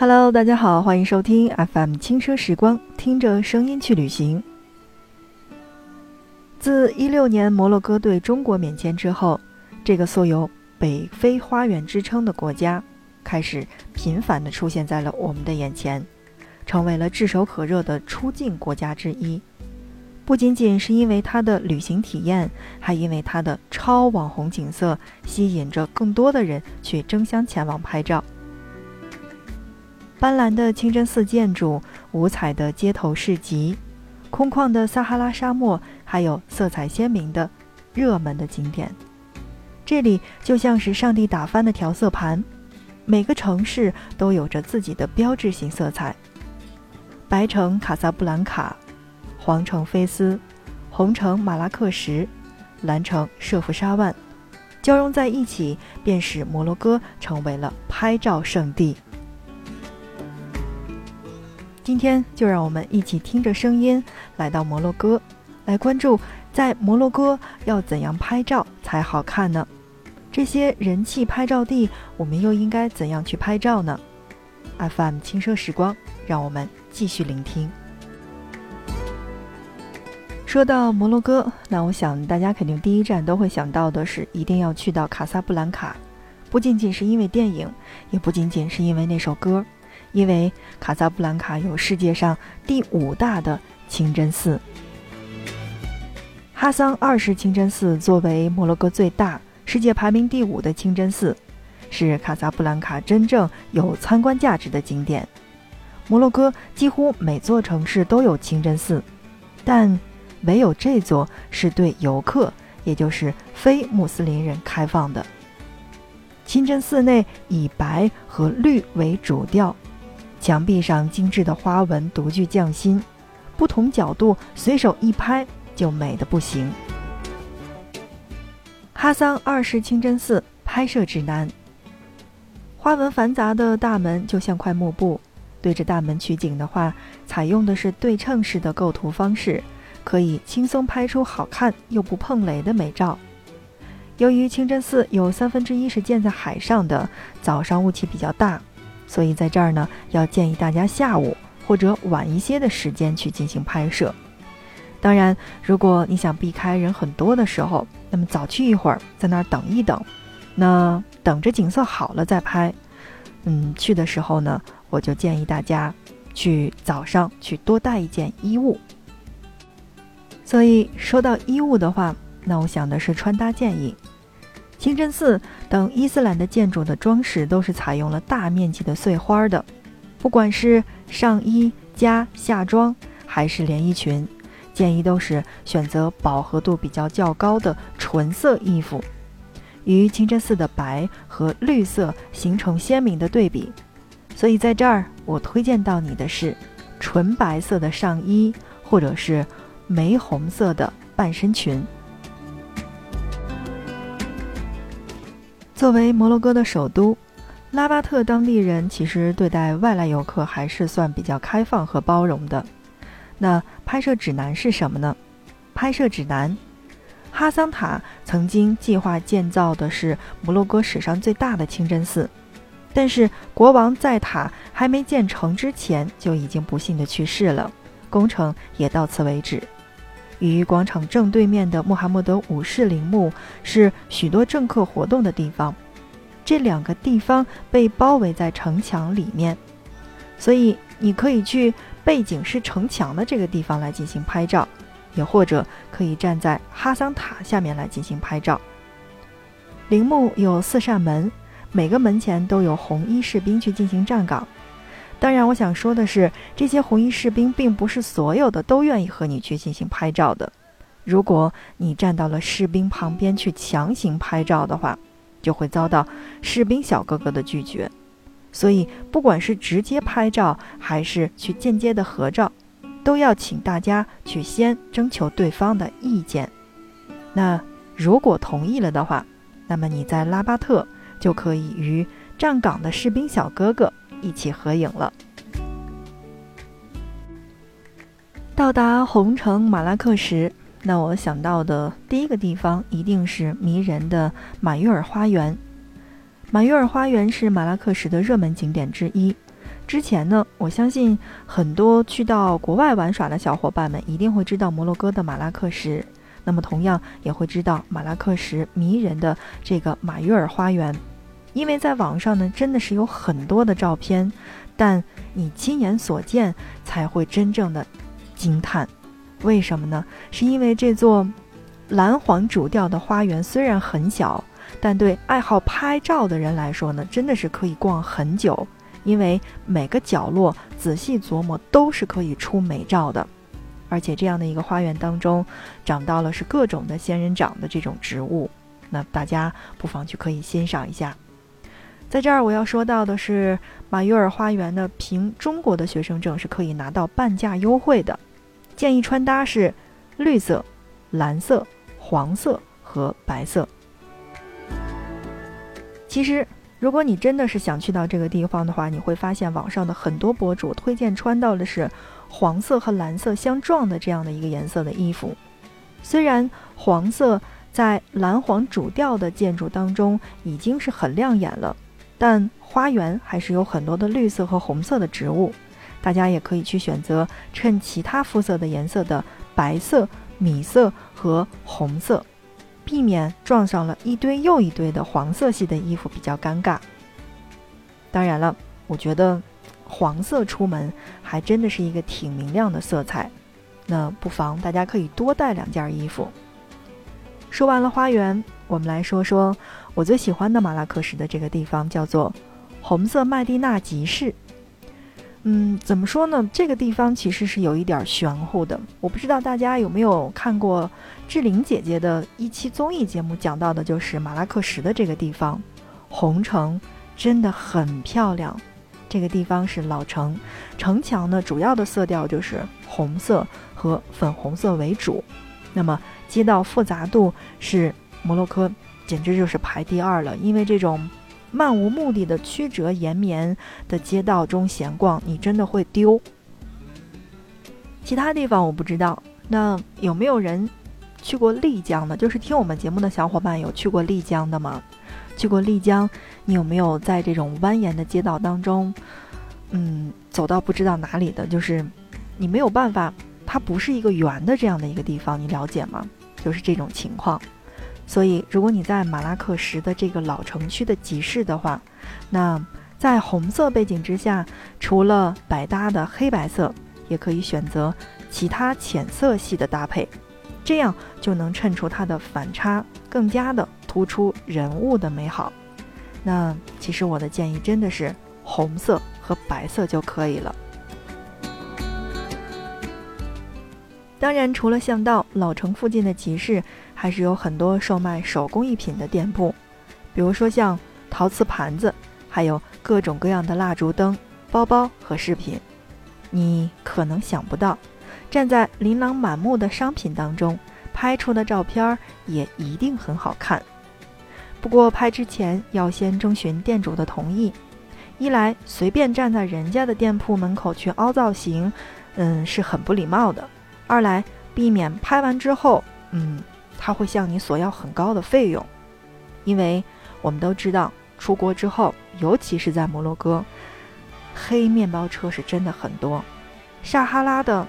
Hello，大家好，欢迎收听 FM 轻奢时光，听着声音去旅行。自一六年摩洛哥对中国免签之后，这个素有“北非花园”之称的国家，开始频繁地出现在了我们的眼前，成为了炙手可热的出境国家之一。不仅仅是因为它的旅行体验，还因为它的超网红景色，吸引着更多的人去争相前往拍照。斑斓的清真寺建筑，五彩的街头市集，空旷的撒哈拉沙漠，还有色彩鲜明的热门的景点，这里就像是上帝打翻的调色盘，每个城市都有着自己的标志性色彩：白城卡萨布兰卡，黄城菲斯，红城马拉克什，蓝城舍夫沙万，交融在一起，便使摩洛哥成为了拍照圣地。今天就让我们一起听着声音来到摩洛哥，来关注在摩洛哥要怎样拍照才好看呢？这些人气拍照地，我们又应该怎样去拍照呢？FM 轻奢时光，让我们继续聆听。说到摩洛哥，那我想大家肯定第一站都会想到的是一定要去到卡萨布兰卡，不仅仅是因为电影，也不仅仅是因为那首歌。因为卡萨布兰卡有世界上第五大的清真寺——哈桑二世清真寺，作为摩洛哥最大、世界排名第五的清真寺，是卡萨布兰卡真正有参观价值的景点。摩洛哥几乎每座城市都有清真寺，但唯有这座是对游客，也就是非穆斯林人开放的。清真寺内以白和绿为主调。墙壁上精致的花纹独具匠心，不同角度随手一拍就美得不行。哈桑二世清真寺拍摄指南：花纹繁杂的大门就像块幕布，对着大门取景的话，采用的是对称式的构图方式，可以轻松拍出好看又不碰雷的美照。由于清真寺有三分之一是建在海上的，早上雾气比较大。所以在这儿呢，要建议大家下午或者晚一些的时间去进行拍摄。当然，如果你想避开人很多的时候，那么早去一会儿，在那儿等一等，那等着景色好了再拍。嗯，去的时候呢，我就建议大家去早上去多带一件衣物。所以说到衣物的话，那我想的是穿搭建议。清真寺等伊斯兰的建筑的装饰都是采用了大面积的碎花的，不管是上衣加下装还是连衣裙，建议都是选择饱和度比较较高的纯色衣服，与清真寺的白和绿色形成鲜明的对比。所以在这儿，我推荐到你的是纯白色的上衣，或者是玫红色的半身裙。作为摩洛哥的首都，拉巴特当地人其实对待外来游客还是算比较开放和包容的。那拍摄指南是什么呢？拍摄指南：哈桑塔曾经计划建造的是摩洛哥史上最大的清真寺，但是国王在塔还没建成之前就已经不幸的去世了，工程也到此为止。与广场正对面的穆罕默德五世陵墓是许多政客活动的地方，这两个地方被包围在城墙里面，所以你可以去背景是城墙的这个地方来进行拍照，也或者可以站在哈桑塔下面来进行拍照。陵墓有四扇门，每个门前都有红衣士兵去进行站岗。当然，我想说的是，这些红衣士兵并不是所有的都愿意和你去进行拍照的。如果你站到了士兵旁边去强行拍照的话，就会遭到士兵小哥哥的拒绝。所以，不管是直接拍照还是去间接的合照，都要请大家去先征求对方的意见。那如果同意了的话，那么你在拉巴特就可以与站岗的士兵小哥哥。一起合影了。到达红城马拉克什，那我想到的第一个地方一定是迷人的马约尔花园。马约尔花园是马拉克什的热门景点之一，之前呢，我相信很多去到国外玩耍的小伙伴们一定会知道摩洛哥的马拉克什，那么同样也会知道马拉克什迷人的这个马约尔花园，因为在网上呢真的是有很多的照片，但你亲眼所见才会真正的惊叹。为什么呢？是因为这座蓝黄主调的花园虽然很小，但对爱好拍照的人来说呢，真的是可以逛很久。因为每个角落仔细琢磨都是可以出美照的，而且这样的一个花园当中，长到了是各种的仙人掌的这种植物，那大家不妨去可以欣赏一下。在这儿我要说到的是，马约尔花园的，凭中国的学生证是可以拿到半价优惠的，建议穿搭是绿色、蓝色、黄色和白色。其实。如果你真的是想去到这个地方的话，你会发现网上的很多博主推荐穿到的是黄色和蓝色相撞的这样的一个颜色的衣服。虽然黄色在蓝黄主调的建筑当中已经是很亮眼了，但花园还是有很多的绿色和红色的植物。大家也可以去选择衬其他肤色的颜色的白色、米色和红色。避免撞上了一堆又一堆的黄色系的衣服比较尴尬。当然了，我觉得黄色出门还真的是一个挺明亮的色彩，那不妨大家可以多带两件衣服。说完了花园，我们来说说我最喜欢的马拉克什的这个地方，叫做红色麦地那集市。嗯，怎么说呢？这个地方其实是有一点玄乎的。我不知道大家有没有看过志玲姐姐的一期综艺节目，讲到的就是马拉克什的这个地方。红城真的很漂亮，这个地方是老城，城墙呢主要的色调就是红色和粉红色为主。那么街道复杂度是摩洛哥简直就是排第二了，因为这种。漫无目的的曲折延绵的街道中闲逛，你真的会丢。其他地方我不知道，那有没有人去过丽江的？就是听我们节目的小伙伴有去过丽江的吗？去过丽江，你有没有在这种蜿蜒的街道当中，嗯，走到不知道哪里的？就是你没有办法，它不是一个圆的这样的一个地方，你了解吗？就是这种情况。所以，如果你在马拉克什的这个老城区的集市的话，那在红色背景之下，除了百搭的黑白色，也可以选择其他浅色系的搭配，这样就能衬出它的反差，更加的突出人物的美好。那其实我的建议真的是红色和白色就可以了。当然，除了巷道，老城附近的集市还是有很多售卖手工艺品的店铺，比如说像陶瓷盘子，还有各种各样的蜡烛灯、包包和饰品。你可能想不到，站在琳琅满目的商品当中，拍出的照片也一定很好看。不过拍之前要先征询店主的同意，一来随便站在人家的店铺门口去凹造型，嗯，是很不礼貌的。二来避免拍完之后，嗯，他会向你索要很高的费用，因为我们都知道，出国之后，尤其是在摩洛哥，黑面包车是真的很多，撒哈拉的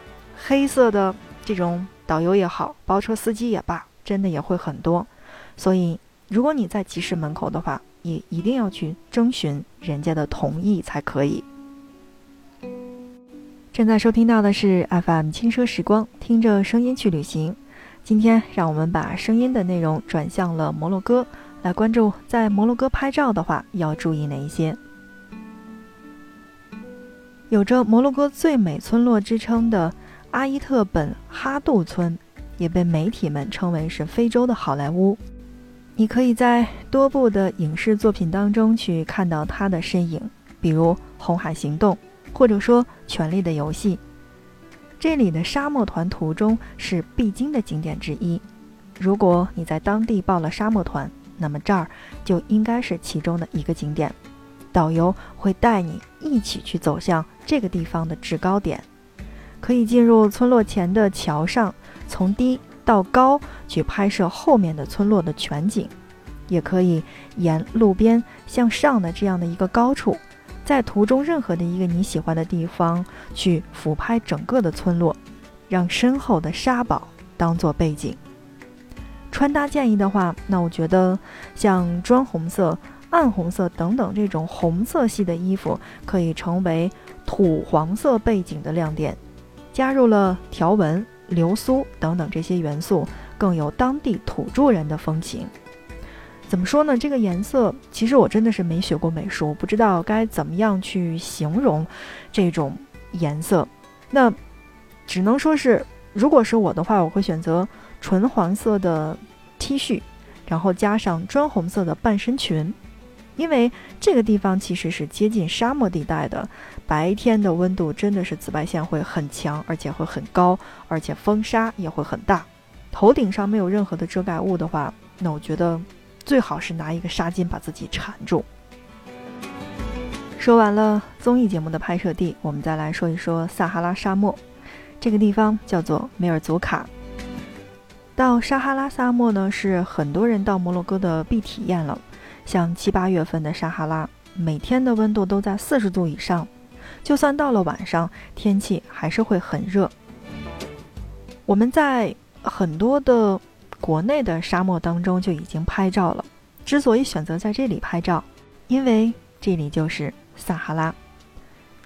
黑色的这种导游也好，包车司机也罢，真的也会很多，所以如果你在集市门口的话，也一定要去征询人家的同意才可以。正在收听到的是 FM 轻奢时光，听着声音去旅行。今天让我们把声音的内容转向了摩洛哥，来关注在摩洛哥拍照的话要注意哪一些。有着摩洛哥最美村落之称的阿伊特本哈杜村，也被媒体们称为是非洲的好莱坞。你可以在多部的影视作品当中去看到它的身影，比如《红海行动》。或者说《权力的游戏》，这里的沙漠团途中是必经的景点之一。如果你在当地报了沙漠团，那么这儿就应该是其中的一个景点。导游会带你一起去走向这个地方的制高点，可以进入村落前的桥上，从低到高去拍摄后面的村落的全景，也可以沿路边向上的这样的一个高处。在图中任何的一个你喜欢的地方去俯拍整个的村落，让身后的沙堡当做背景。穿搭建议的话，那我觉得像砖红色、暗红色等等这种红色系的衣服可以成为土黄色背景的亮点，加入了条纹、流苏等等这些元素，更有当地土著人的风情。怎么说呢？这个颜色其实我真的是没学过美术，不知道该怎么样去形容这种颜色。那只能说是，如果是我的话，我会选择纯黄色的 T 恤，然后加上砖红色的半身裙，因为这个地方其实是接近沙漠地带的，白天的温度真的是紫外线会很强，而且会很高，而且风沙也会很大。头顶上没有任何的遮盖物的话，那我觉得。最好是拿一个纱巾把自己缠住。说完了综艺节目的拍摄地，我们再来说一说撒哈拉沙漠。这个地方叫做梅尔祖卡。到撒哈拉沙漠呢，是很多人到摩洛哥的必体验了。像七八月份的撒哈拉，每天的温度都在四十度以上，就算到了晚上，天气还是会很热。我们在很多的。国内的沙漠当中就已经拍照了。之所以选择在这里拍照，因为这里就是撒哈拉。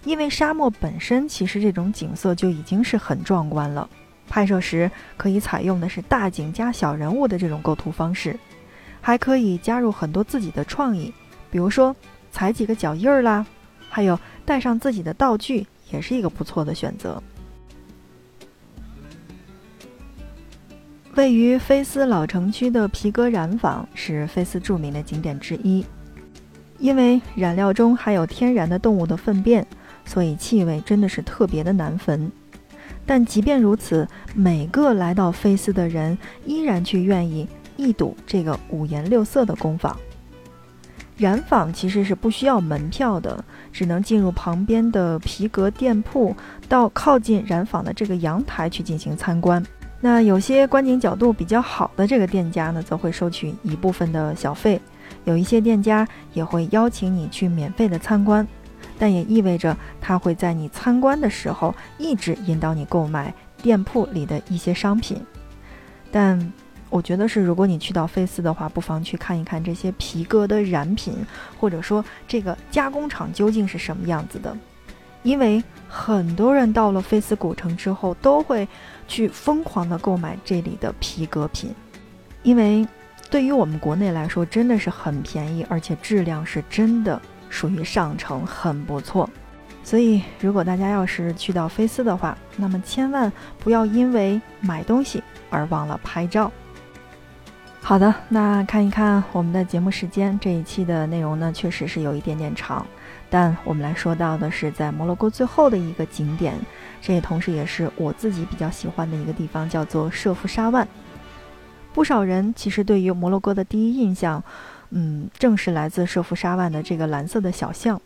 因为沙漠本身其实这种景色就已经是很壮观了。拍摄时可以采用的是大景加小人物的这种构图方式，还可以加入很多自己的创意，比如说踩几个脚印儿啦，还有带上自己的道具，也是一个不错的选择。位于菲斯老城区的皮革染坊是菲斯著名的景点之一，因为染料中含有天然的动物的粪便，所以气味真的是特别的难闻。但即便如此，每个来到菲斯的人依然去愿意一睹这个五颜六色的工坊。染坊其实是不需要门票的，只能进入旁边的皮革店铺，到靠近染坊的这个阳台去进行参观。那有些观景角度比较好的这个店家呢，则会收取一部分的小费；有一些店家也会邀请你去免费的参观，但也意味着他会在你参观的时候一直引导你购买店铺里的一些商品。但我觉得是，如果你去到菲斯的话，不妨去看一看这些皮革的染品，或者说这个加工厂究竟是什么样子的。因为很多人到了菲斯古城之后，都会去疯狂的购买这里的皮革品，因为对于我们国内来说，真的是很便宜，而且质量是真的属于上乘，很不错。所以，如果大家要是去到菲斯的话，那么千万不要因为买东西而忘了拍照。好的，那看一看我们的节目时间，这一期的内容呢，确实是有一点点长。但我们来说到的是在摩洛哥最后的一个景点，这也同时也是我自己比较喜欢的一个地方，叫做舍夫沙万。不少人其实对于摩洛哥的第一印象，嗯，正是来自舍夫沙万的这个蓝色的小巷。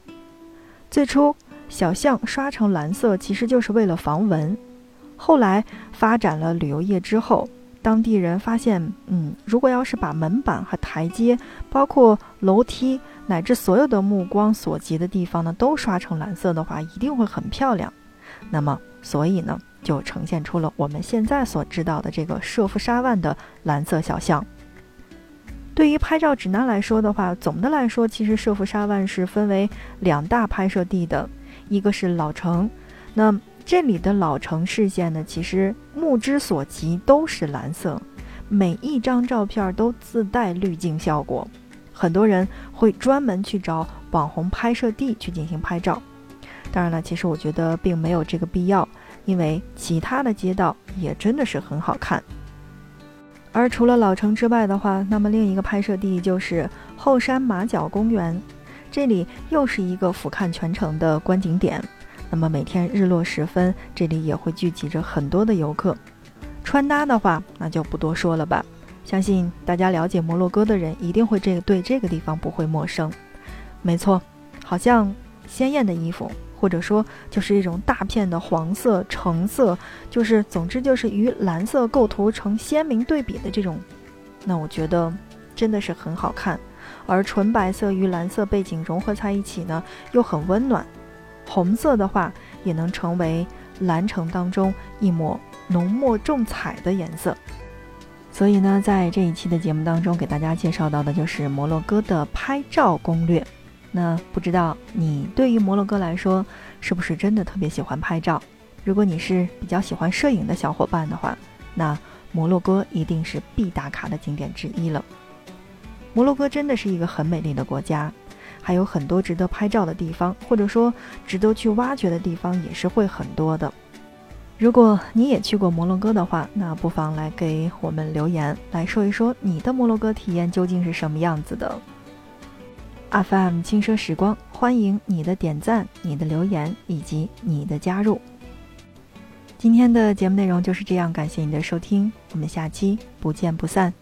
最初，小巷刷成蓝色其实就是为了防蚊。后来发展了旅游业之后，当地人发现，嗯，如果要是把门板和台阶，包括楼梯。乃至所有的目光所及的地方呢，都刷成蓝色的话，一定会很漂亮。那么，所以呢，就呈现出了我们现在所知道的这个舍夫沙万的蓝色小巷。对于拍照指南来说的话，总的来说，其实舍夫沙万是分为两大拍摄地的，一个是老城。那这里的老城视线呢，其实目之所及都是蓝色，每一张照片都自带滤镜效果。很多人会专门去找网红拍摄地去进行拍照，当然了，其实我觉得并没有这个必要，因为其他的街道也真的是很好看。而除了老城之外的话，那么另一个拍摄地就是后山马角公园，这里又是一个俯瞰全城的观景点。那么每天日落时分，这里也会聚集着很多的游客。穿搭的话，那就不多说了吧。相信大家了解摩洛哥的人一定会这个对这个地方不会陌生。没错，好像鲜艳的衣服，或者说就是一种大片的黄色、橙色，就是总之就是与蓝色构图成鲜明对比的这种，那我觉得真的是很好看。而纯白色与蓝色背景融合在一起呢，又很温暖。红色的话，也能成为蓝城当中一抹浓墨重彩的颜色。所以呢，在这一期的节目当中，给大家介绍到的就是摩洛哥的拍照攻略。那不知道你对于摩洛哥来说，是不是真的特别喜欢拍照？如果你是比较喜欢摄影的小伙伴的话，那摩洛哥一定是必打卡的景点之一了。摩洛哥真的是一个很美丽的国家，还有很多值得拍照的地方，或者说值得去挖掘的地方也是会很多的。如果你也去过摩洛哥的话，那不妨来给我们留言，来说一说你的摩洛哥体验究竟是什么样子的。FM 轻奢时光，欢迎你的点赞、你的留言以及你的加入。今天的节目内容就是这样，感谢你的收听，我们下期不见不散。